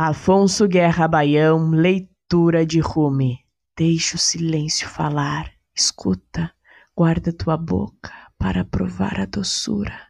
Afonso Guerra Baião, leitura de Rumi. Deixa o silêncio falar, escuta, guarda tua boca para provar a doçura.